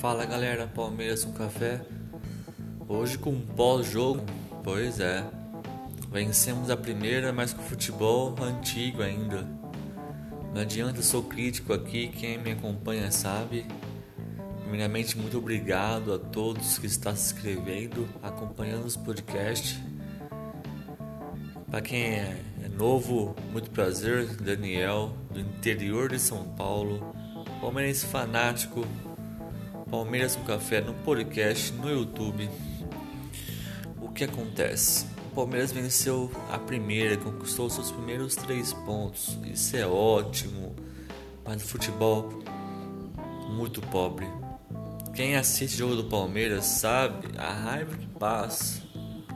Fala galera, Palmeiras com café. Hoje com pós-jogo, pois é. Vencemos a primeira, mas com futebol antigo ainda. Não adianta, sou crítico aqui, quem me acompanha sabe. Primeiramente, muito obrigado a todos que estão se inscrevendo, acompanhando os podcasts. Para quem é, é novo, muito prazer, Daniel, do interior de São Paulo, palmeirense fanático, Palmeiras com Café no podcast, no YouTube. O que acontece? O Palmeiras venceu a primeira, conquistou seus primeiros três pontos. Isso é ótimo, mas o futebol muito pobre. Quem assiste o jogo do Palmeiras sabe a raiva que passa.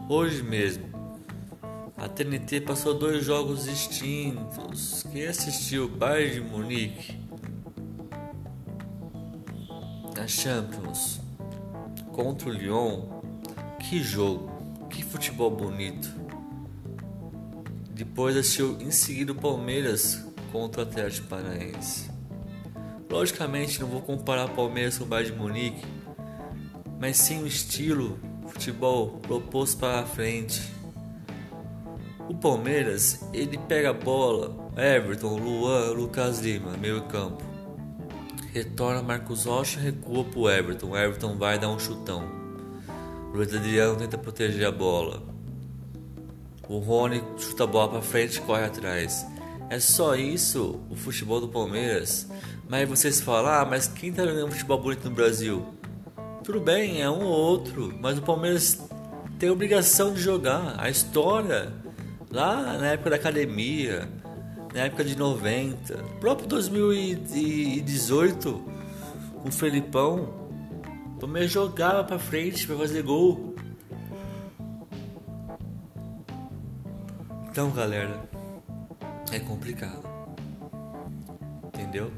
Hoje mesmo, a TNT passou dois jogos distintos. Quem assistiu Bayern de Munique na Champions contra o Lyon, que jogo, que futebol bonito. Depois assistiu em seguida o Palmeiras contra o Atlético Paranaense. Logicamente não vou comparar Palmeiras com o Bayern de Munique, mas sim o estilo futebol proposto para a frente. O Palmeiras, ele pega a bola, Everton, Luan, Lucas Lima, meio campo Retorna Marcos Rocha, recua pro Everton. Everton vai dar um chutão. Luiz Adriano tenta proteger a bola. O Rony chuta a bola para frente e corre atrás. É só isso o futebol do Palmeiras. Mas vocês falam, ah, mas quem tá jogando futebol bonito no Brasil? Tudo bem, é um ou outro, mas o Palmeiras tem a obrigação de jogar. A história, lá na época da academia, na época de 90, próprio 2018, com o Felipão, Palmeiras jogava pra frente pra fazer gol. Então, galera, é complicado. Entendeu?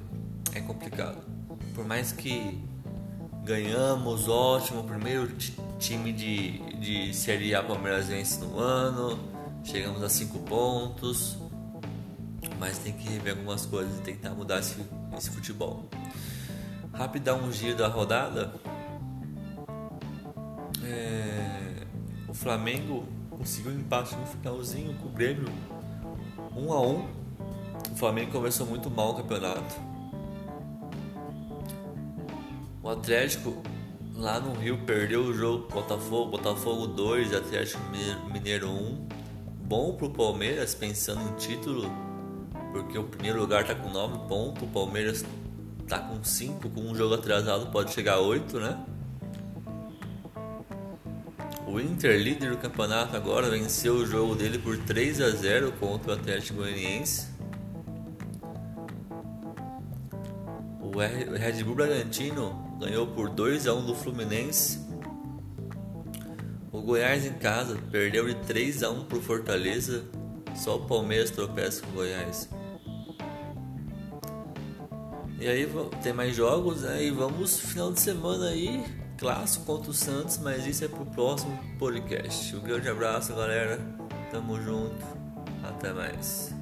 É complicado. Por mais que ganhamos, ótimo, primeiro time de, de Série A Palmeiras no ano, chegamos a 5 pontos mas tem que rever algumas coisas e tentar mudar esse, esse futebol. Rapidão um giro da rodada. É, o Flamengo conseguiu um empate no finalzinho com o Grêmio 1 um a 1 um. O Flamengo começou muito mal o campeonato. O Atlético lá no Rio perdeu o jogo Botafogo, Botafogo 2, Atlético Mineiro 1. Bom pro Palmeiras pensando em título porque o primeiro lugar está com 9 pontos, o Palmeiras está com 5, com um jogo atrasado pode chegar a 8, né? O Inter, líder do campeonato agora, venceu o jogo dele por 3 a 0 contra o Atlético Goianiense. O Red Bull Bragantino ganhou por 2 a 1 do Fluminense. O Goiás em casa perdeu de 3 a 1 para o Fortaleza. Só o Palmeiras tropeça com o Goiás. E aí tem mais jogos, né? E vamos final de semana aí, clássico contra o Santos, mas isso é pro próximo podcast. Um grande abraço, galera. Tamo junto. Até mais.